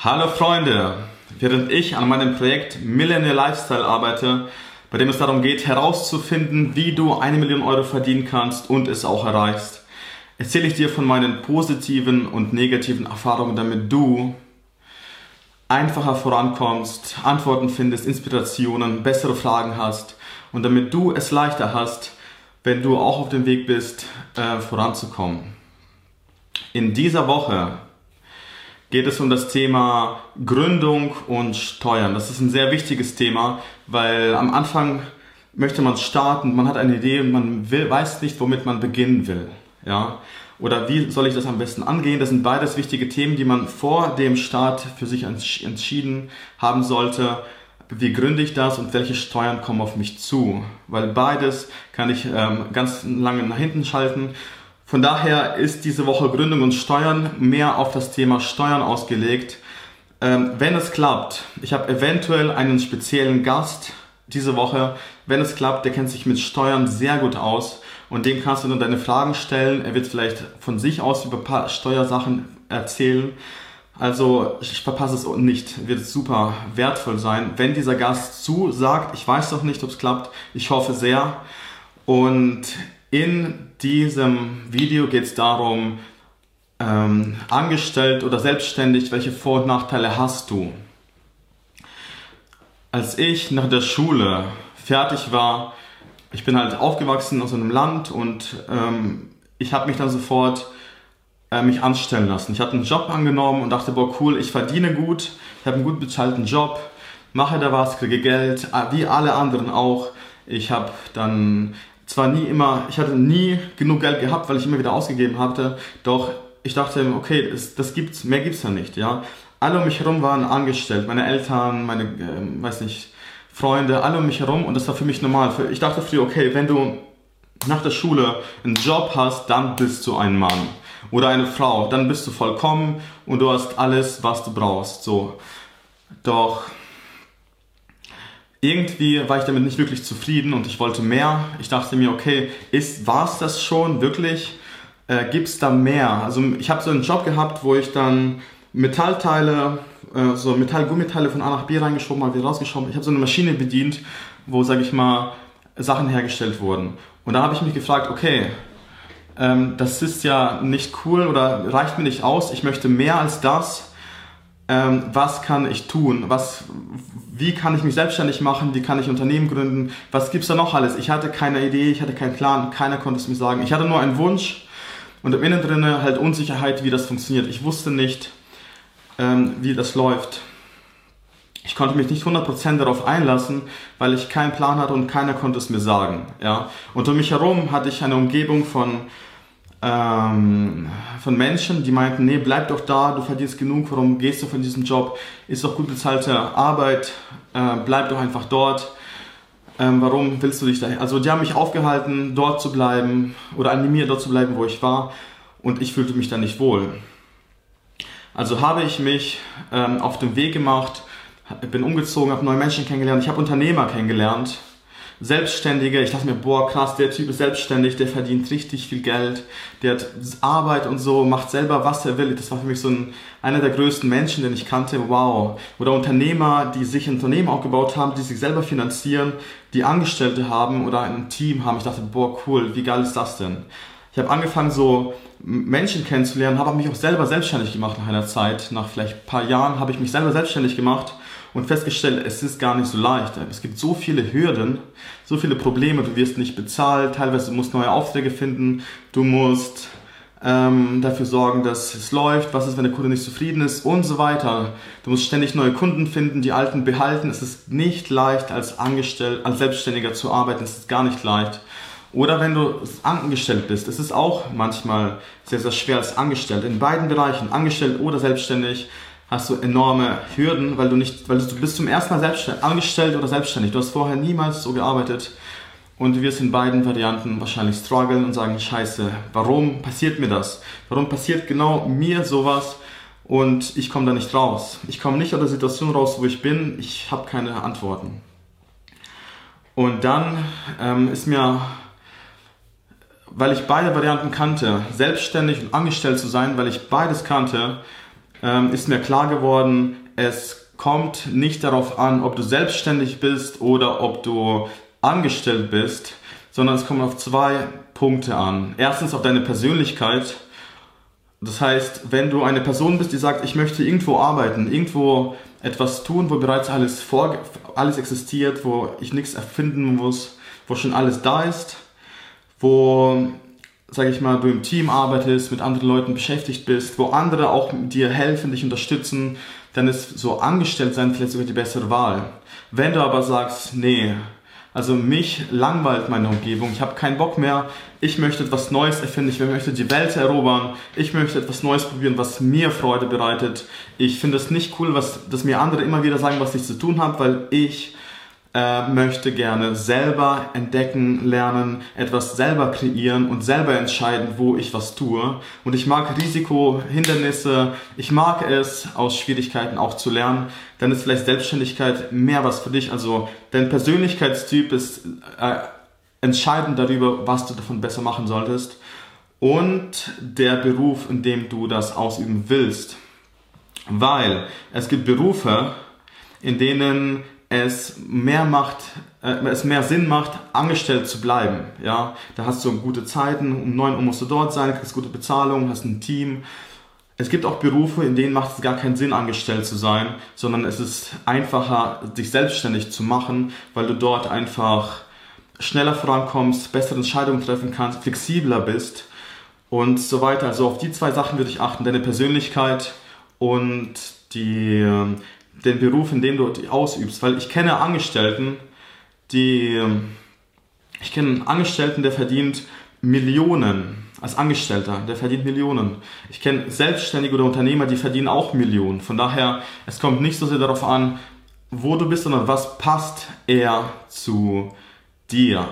Hallo Freunde! Während ich an meinem Projekt Millennial Lifestyle arbeite, bei dem es darum geht, herauszufinden, wie du eine Million Euro verdienen kannst und es auch erreichst, erzähle ich dir von meinen positiven und negativen Erfahrungen, damit du einfacher vorankommst, Antworten findest, Inspirationen, bessere Fragen hast und damit du es leichter hast, wenn du auch auf dem Weg bist, äh, voranzukommen. In dieser Woche geht es um das Thema Gründung und Steuern. Das ist ein sehr wichtiges Thema, weil am Anfang möchte man starten, man hat eine Idee und man will, weiß nicht, womit man beginnen will. Ja? Oder wie soll ich das am besten angehen? Das sind beides wichtige Themen, die man vor dem Start für sich entschieden haben sollte. Wie gründe ich das und welche Steuern kommen auf mich zu? Weil beides kann ich ähm, ganz lange nach hinten schalten von daher ist diese Woche Gründung und Steuern mehr auf das Thema Steuern ausgelegt. Ähm, wenn es klappt, ich habe eventuell einen speziellen Gast diese Woche. Wenn es klappt, der kennt sich mit Steuern sehr gut aus und dem kannst du nur deine Fragen stellen. Er wird vielleicht von sich aus über ein paar Steuersachen erzählen. Also ich verpasse es nicht, wird super wertvoll sein. Wenn dieser Gast zusagt, ich weiß noch nicht, ob es klappt, ich hoffe sehr. Und in diesem Video geht es darum, ähm, angestellt oder selbstständig, welche Vor- und Nachteile hast du? Als ich nach der Schule fertig war, ich bin halt aufgewachsen aus einem Land und ähm, ich habe mich dann sofort äh, mich anstellen lassen. Ich hatte einen Job angenommen und dachte, boah cool, ich verdiene gut, ich habe einen gut bezahlten Job, mache da was, kriege Geld, äh, wie alle anderen auch. Ich habe dann zwar nie immer, ich hatte nie genug Geld gehabt, weil ich immer wieder ausgegeben hatte, doch ich dachte, okay, das, das gibt's, mehr gibt's ja nicht, ja. Alle um mich herum waren angestellt, meine Eltern, meine, äh, weiß nicht, Freunde, alle um mich herum und das war für mich normal. Ich dachte früher, okay, wenn du nach der Schule einen Job hast, dann bist du ein Mann oder eine Frau, dann bist du vollkommen und du hast alles, was du brauchst, so. Doch irgendwie war ich damit nicht wirklich zufrieden und ich wollte mehr. Ich dachte mir, okay, ist war's das schon wirklich? Äh, gibt's da mehr? Also ich habe so einen Job gehabt, wo ich dann Metallteile, äh, so Metallgummiteile von A nach B reingeschoben habe, wieder rausgeschoben. Ich habe so eine Maschine bedient, wo, sage ich mal, Sachen hergestellt wurden. Und da habe ich mich gefragt, okay, ähm, das ist ja nicht cool oder reicht mir nicht aus. Ich möchte mehr als das ähm, was kann ich tun, was, wie kann ich mich selbstständig machen, wie kann ich Unternehmen gründen, was gibt's da noch alles. Ich hatte keine Idee, ich hatte keinen Plan, keiner konnte es mir sagen. Ich hatte nur einen Wunsch und im Innen drinne halt Unsicherheit, wie das funktioniert. Ich wusste nicht, ähm, wie das läuft. Ich konnte mich nicht 100% darauf einlassen, weil ich keinen Plan hatte und keiner konnte es mir sagen. Ja? Und um mich herum hatte ich eine Umgebung von ähm, von Menschen, die meinten, nee, bleib doch da, du verdienst genug, warum gehst du von diesem Job, ist doch gut bezahlte Arbeit, äh, bleib doch einfach dort, ähm, warum willst du dich da, also die haben mich aufgehalten, dort zu bleiben oder animiert, dort zu bleiben, wo ich war und ich fühlte mich da nicht wohl. Also habe ich mich ähm, auf den Weg gemacht, bin umgezogen, habe neue Menschen kennengelernt, ich habe Unternehmer kennengelernt, Selbstständige, ich dachte mir, boah, krass, der Typ ist selbstständig, der verdient richtig viel Geld, der hat Arbeit und so, macht selber, was er will. Das war für mich so ein, einer der größten Menschen, den ich kannte, wow. Oder Unternehmer, die sich ein Unternehmen aufgebaut haben, die sich selber finanzieren, die Angestellte haben oder ein Team haben. Ich dachte, boah, cool, wie geil ist das denn? Ich habe angefangen, so Menschen kennenzulernen, habe mich auch selber selbstständig gemacht nach einer Zeit. Nach vielleicht ein paar Jahren habe ich mich selber selbstständig gemacht und festgestellt, es ist gar nicht so leicht. Es gibt so viele Hürden, so viele Probleme. Du wirst nicht bezahlt, teilweise musst du neue Aufträge finden, du musst ähm, dafür sorgen, dass es läuft, was ist, wenn der Kunde nicht zufrieden ist und so weiter. Du musst ständig neue Kunden finden, die alten behalten. Es ist nicht leicht, als Angestellter, als Selbstständiger zu arbeiten. Es ist gar nicht leicht. Oder wenn du angestellt bist, es ist auch manchmal sehr, sehr schwer als Angestellter. In beiden Bereichen, angestellt oder selbstständig, hast du enorme Hürden, weil du nicht, weil du bist zum ersten Mal selbstständig, angestellt oder selbstständig. Du hast vorher niemals so gearbeitet und du wirst in beiden Varianten wahrscheinlich strugglen und sagen, scheiße, warum passiert mir das? Warum passiert genau mir sowas und ich komme da nicht raus? Ich komme nicht aus der Situation raus, wo ich bin, ich habe keine Antworten. Und dann ähm, ist mir, weil ich beide Varianten kannte, selbstständig und angestellt zu sein, weil ich beides kannte, ähm, ist mir klar geworden, es kommt nicht darauf an, ob du selbstständig bist oder ob du angestellt bist, sondern es kommt auf zwei Punkte an. Erstens auf deine Persönlichkeit. Das heißt, wenn du eine Person bist, die sagt, ich möchte irgendwo arbeiten, irgendwo etwas tun, wo bereits alles, vor, alles existiert, wo ich nichts erfinden muss, wo schon alles da ist, wo, sage ich mal, du im Team arbeitest, mit anderen Leuten beschäftigt bist, wo andere auch dir helfen, dich unterstützen, dann ist so angestellt sein vielleicht sogar die bessere Wahl. Wenn du aber sagst, nee, also mich langweilt meine Umgebung, ich habe keinen Bock mehr, ich möchte etwas Neues erfinden, ich möchte die Welt erobern, ich möchte etwas Neues probieren, was mir Freude bereitet. Ich finde es nicht cool, was, dass mir andere immer wieder sagen, was ich zu tun habe, weil ich äh, möchte gerne selber entdecken, lernen, etwas selber kreieren und selber entscheiden, wo ich was tue. Und ich mag Risiko, Hindernisse, ich mag es, aus Schwierigkeiten auch zu lernen. Dann ist vielleicht Selbstständigkeit mehr was für dich. Also dein Persönlichkeitstyp ist äh, entscheidend darüber, was du davon besser machen solltest. Und der Beruf, in dem du das ausüben willst. Weil es gibt Berufe, in denen es mehr macht, äh, es mehr Sinn macht, angestellt zu bleiben. Ja, da hast du gute Zeiten, um 9 Uhr musst du dort sein, kriegst gute Bezahlung, hast ein Team. Es gibt auch Berufe, in denen macht es gar keinen Sinn, angestellt zu sein, sondern es ist einfacher, dich selbstständig zu machen, weil du dort einfach schneller vorankommst, bessere Entscheidungen treffen kannst, flexibler bist und so weiter. Also auf die zwei Sachen würde ich achten, deine Persönlichkeit und die den Beruf, in dem du ausübst. Weil ich kenne Angestellten, die, ähm, ich kenne einen Angestellten, der verdient Millionen als Angestellter, der verdient Millionen. Ich kenne Selbstständige oder Unternehmer, die verdienen auch Millionen. Von daher, es kommt nicht so sehr darauf an, wo du bist, sondern was passt eher zu dir.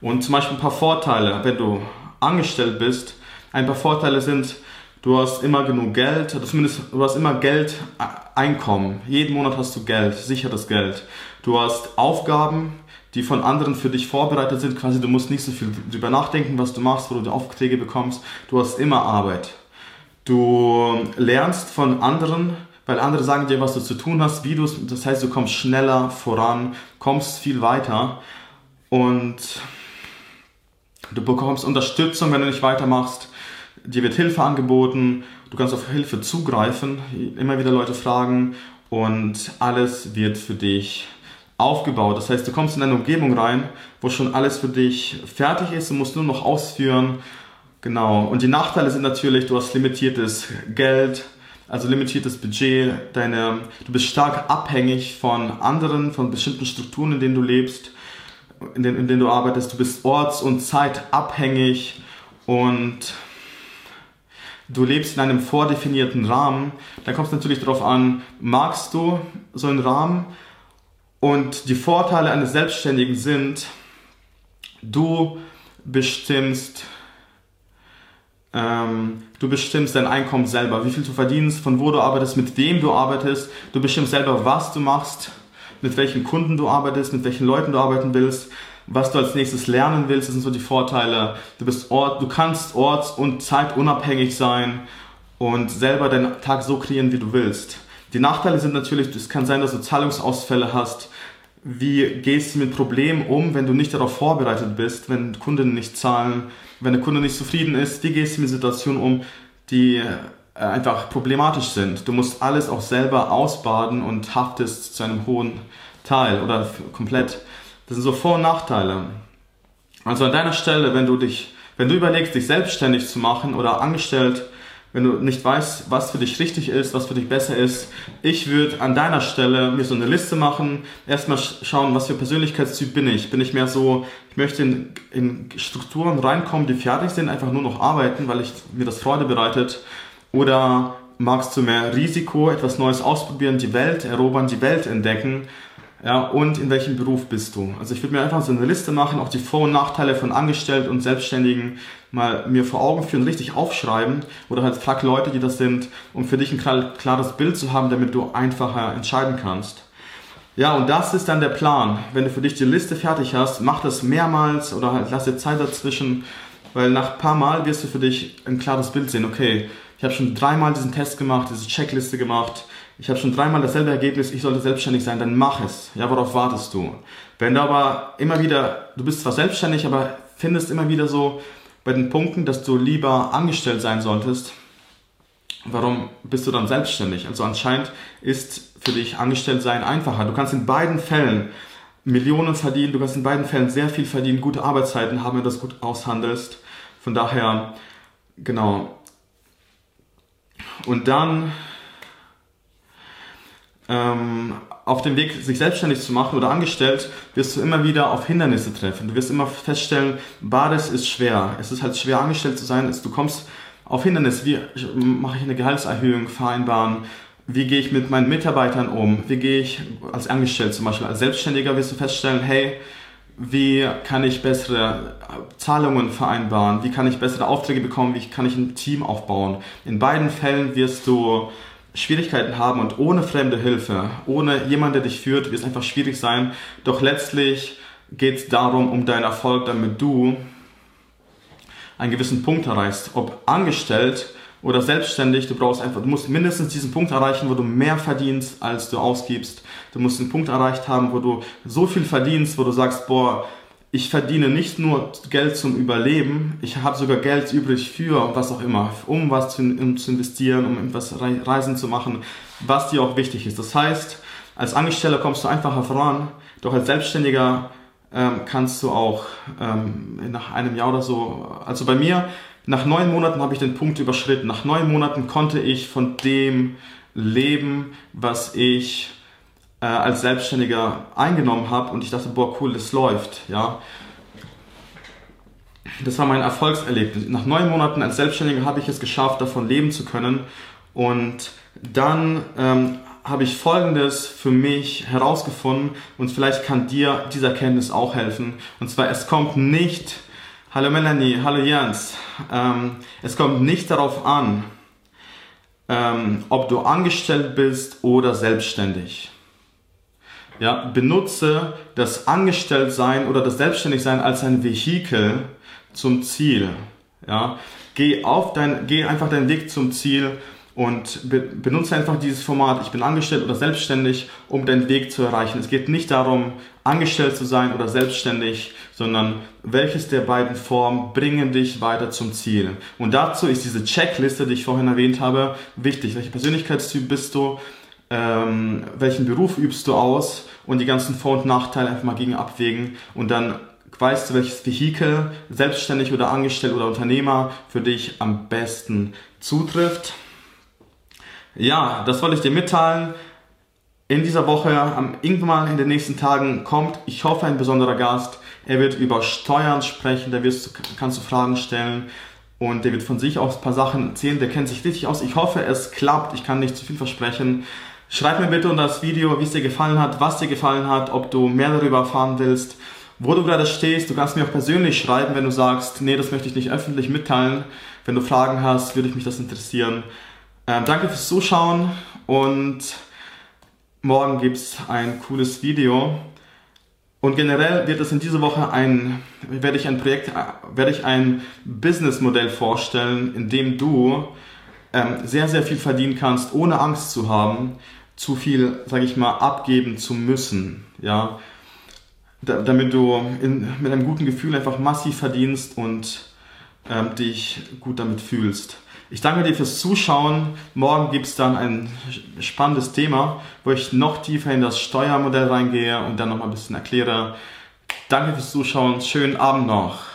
Und zum Beispiel ein paar Vorteile, wenn du angestellt bist. Ein paar Vorteile sind, du hast immer genug Geld, zumindest du hast immer Geld, äh, Einkommen. Jeden Monat hast du Geld, sicheres Geld. Du hast Aufgaben, die von anderen für dich vorbereitet sind. Quasi, du musst nicht so viel drüber nachdenken, was du machst, wo du die Aufträge bekommst. Du hast immer Arbeit. Du lernst von anderen, weil andere sagen dir, was du zu tun hast, wie du es, das heißt, du kommst schneller voran, kommst viel weiter und du bekommst Unterstützung, wenn du nicht weitermachst dir wird Hilfe angeboten, du kannst auf Hilfe zugreifen, immer wieder Leute fragen und alles wird für dich aufgebaut. Das heißt, du kommst in eine Umgebung rein, wo schon alles für dich fertig ist, du musst nur noch ausführen. Genau. Und die Nachteile sind natürlich, du hast limitiertes Geld, also limitiertes Budget, deine, du bist stark abhängig von anderen, von bestimmten Strukturen, in denen du lebst, in denen, in denen du arbeitest. Du bist orts- und zeitabhängig und du lebst in einem vordefinierten Rahmen, dann kommt es natürlich darauf an, magst du so einen Rahmen? Und die Vorteile eines Selbstständigen sind, du bestimmst, ähm, du bestimmst dein Einkommen selber, wie viel du verdienst, von wo du arbeitest, mit wem du arbeitest, du bestimmst selber, was du machst, mit welchen Kunden du arbeitest, mit welchen Leuten du arbeiten willst was du als nächstes lernen willst, das sind so die Vorteile. Du bist Ort, du kannst orts- und zeitunabhängig sein und selber deinen Tag so kreieren, wie du willst. Die Nachteile sind natürlich, es kann sein, dass du Zahlungsausfälle hast. Wie gehst du mit Problemen um, wenn du nicht darauf vorbereitet bist, wenn Kunden nicht zahlen, wenn der Kunde nicht zufrieden ist? Wie gehst du mit Situationen um, die äh, einfach problematisch sind? Du musst alles auch selber ausbaden und haftest zu einem hohen Teil oder komplett. Das sind so Vor- und Nachteile. Also an deiner Stelle, wenn du dich, wenn du überlegst, dich selbstständig zu machen oder angestellt, wenn du nicht weißt, was für dich richtig ist, was für dich besser ist, ich würde an deiner Stelle mir so eine Liste machen, erstmal schauen, was für Persönlichkeitstyp bin ich. Bin ich mehr so, ich möchte in, in Strukturen reinkommen, die fertig sind, einfach nur noch arbeiten, weil ich, mir das Freude bereitet. Oder magst du mehr Risiko, etwas Neues ausprobieren, die Welt erobern, die Welt entdecken? Ja, und in welchem Beruf bist du? Also ich würde mir einfach so eine Liste machen, auch die Vor- und Nachteile von Angestellten und Selbstständigen mal mir vor Augen führen, richtig aufschreiben oder halt frag Leute, die das sind, um für dich ein klares Bild zu haben, damit du einfacher entscheiden kannst. Ja, und das ist dann der Plan. Wenn du für dich die Liste fertig hast, mach das mehrmals oder halt lass dir Zeit dazwischen, weil nach ein paar Mal wirst du für dich ein klares Bild sehen. Okay, ich habe schon dreimal diesen Test gemacht, diese Checkliste gemacht, ich habe schon dreimal dasselbe Ergebnis, ich sollte selbstständig sein, dann mach es. Ja, worauf wartest du? Wenn du aber immer wieder, du bist zwar selbstständig, aber findest immer wieder so bei den Punkten, dass du lieber angestellt sein solltest, warum bist du dann selbstständig? Also anscheinend ist für dich angestellt sein einfacher. Du kannst in beiden Fällen Millionen verdienen, du kannst in beiden Fällen sehr viel verdienen, gute Arbeitszeiten haben, wenn du das gut aushandelst. Von daher, genau. Und dann ähm, auf dem Weg, sich selbstständig zu machen oder angestellt, wirst du immer wieder auf Hindernisse treffen. Du wirst immer feststellen, beides ist schwer. Es ist halt schwer, angestellt zu sein. Du kommst auf Hindernisse. Wie mache ich eine Gehaltserhöhung vereinbaren? Wie gehe ich mit meinen Mitarbeitern um? Wie gehe ich als Angestellter zum Beispiel? Als Selbstständiger wirst du feststellen, hey, wie kann ich bessere Zahlungen vereinbaren? Wie kann ich bessere Aufträge bekommen? Wie kann ich ein Team aufbauen? In beiden Fällen wirst du Schwierigkeiten haben und ohne fremde Hilfe, ohne jemand, der dich führt, wird es einfach schwierig sein. Doch letztlich geht es darum, um deinen Erfolg, damit du einen gewissen Punkt erreichst. Ob angestellt oder selbstständig, du brauchst einfach, du musst mindestens diesen Punkt erreichen, wo du mehr verdienst, als du ausgibst. Du musst einen Punkt erreicht haben, wo du so viel verdienst, wo du sagst, boah, ich verdiene nicht nur Geld zum Überleben, ich habe sogar Geld übrig für was auch immer, um was zu, um zu investieren, um etwas Reisen zu machen, was dir auch wichtig ist. Das heißt, als Angestellter kommst du einfacher voran, doch als Selbstständiger ähm, kannst du auch ähm, nach einem Jahr oder so, also bei mir, nach neun Monaten habe ich den Punkt überschritten. Nach neun Monaten konnte ich von dem leben, was ich äh, als Selbstständiger eingenommen habe und ich dachte, boah, cool, das läuft, ja. Das war mein Erfolgserlebnis. Nach neun Monaten als Selbstständiger habe ich es geschafft, davon leben zu können. Und dann ähm, habe ich Folgendes für mich herausgefunden und vielleicht kann dir diese Erkenntnis auch helfen. Und zwar, es kommt nicht, hallo Melanie, hallo Jens, ähm, es kommt nicht darauf an, ähm, ob du angestellt bist oder selbstständig ja, benutze das Angestelltsein oder das Selbstständigsein als ein Vehikel zum Ziel. Ja, geh auf dein, geh einfach deinen Weg zum Ziel und be benutze einfach dieses Format, ich bin angestellt oder selbstständig, um deinen Weg zu erreichen. Es geht nicht darum, angestellt zu sein oder selbstständig, sondern welches der beiden Formen bringen dich weiter zum Ziel. Und dazu ist diese Checkliste, die ich vorhin erwähnt habe, wichtig. Welcher Persönlichkeitstyp bist du? Ähm, welchen Beruf übst du aus und die ganzen Vor- und Nachteile einfach mal gegen abwägen und dann weißt du, welches Vehikel, selbstständig oder angestellt oder Unternehmer, für dich am besten zutrifft. Ja, das wollte ich dir mitteilen. In dieser Woche, am, irgendwann in den nächsten Tagen kommt, ich hoffe, ein besonderer Gast. Er wird über Steuern sprechen, da wirst, kannst du Fragen stellen und der wird von sich aus ein paar Sachen erzählen. Der kennt sich richtig aus. Ich hoffe, es klappt. Ich kann nicht zu viel versprechen. Schreib mir bitte unter das Video, wie es dir gefallen hat, was dir gefallen hat, ob du mehr darüber erfahren willst, wo du gerade stehst. Du kannst mir auch persönlich schreiben, wenn du sagst, nee, das möchte ich nicht öffentlich mitteilen. Wenn du Fragen hast, würde ich mich das interessieren. Ähm, danke fürs Zuschauen und morgen gibt es ein cooles Video. Und generell wird es in dieser Woche ein, werde ich ein Projekt, äh, werde ich ein Businessmodell vorstellen, in dem du ähm, sehr, sehr viel verdienen kannst, ohne Angst zu haben, zu viel, sage ich mal, abgeben zu müssen, ja, da, damit du in, mit einem guten Gefühl einfach massiv verdienst und ähm, dich gut damit fühlst. Ich danke dir fürs Zuschauen. Morgen gibt es dann ein spannendes Thema, wo ich noch tiefer in das Steuermodell reingehe und dann nochmal ein bisschen erkläre. Danke fürs Zuschauen. Schönen Abend noch.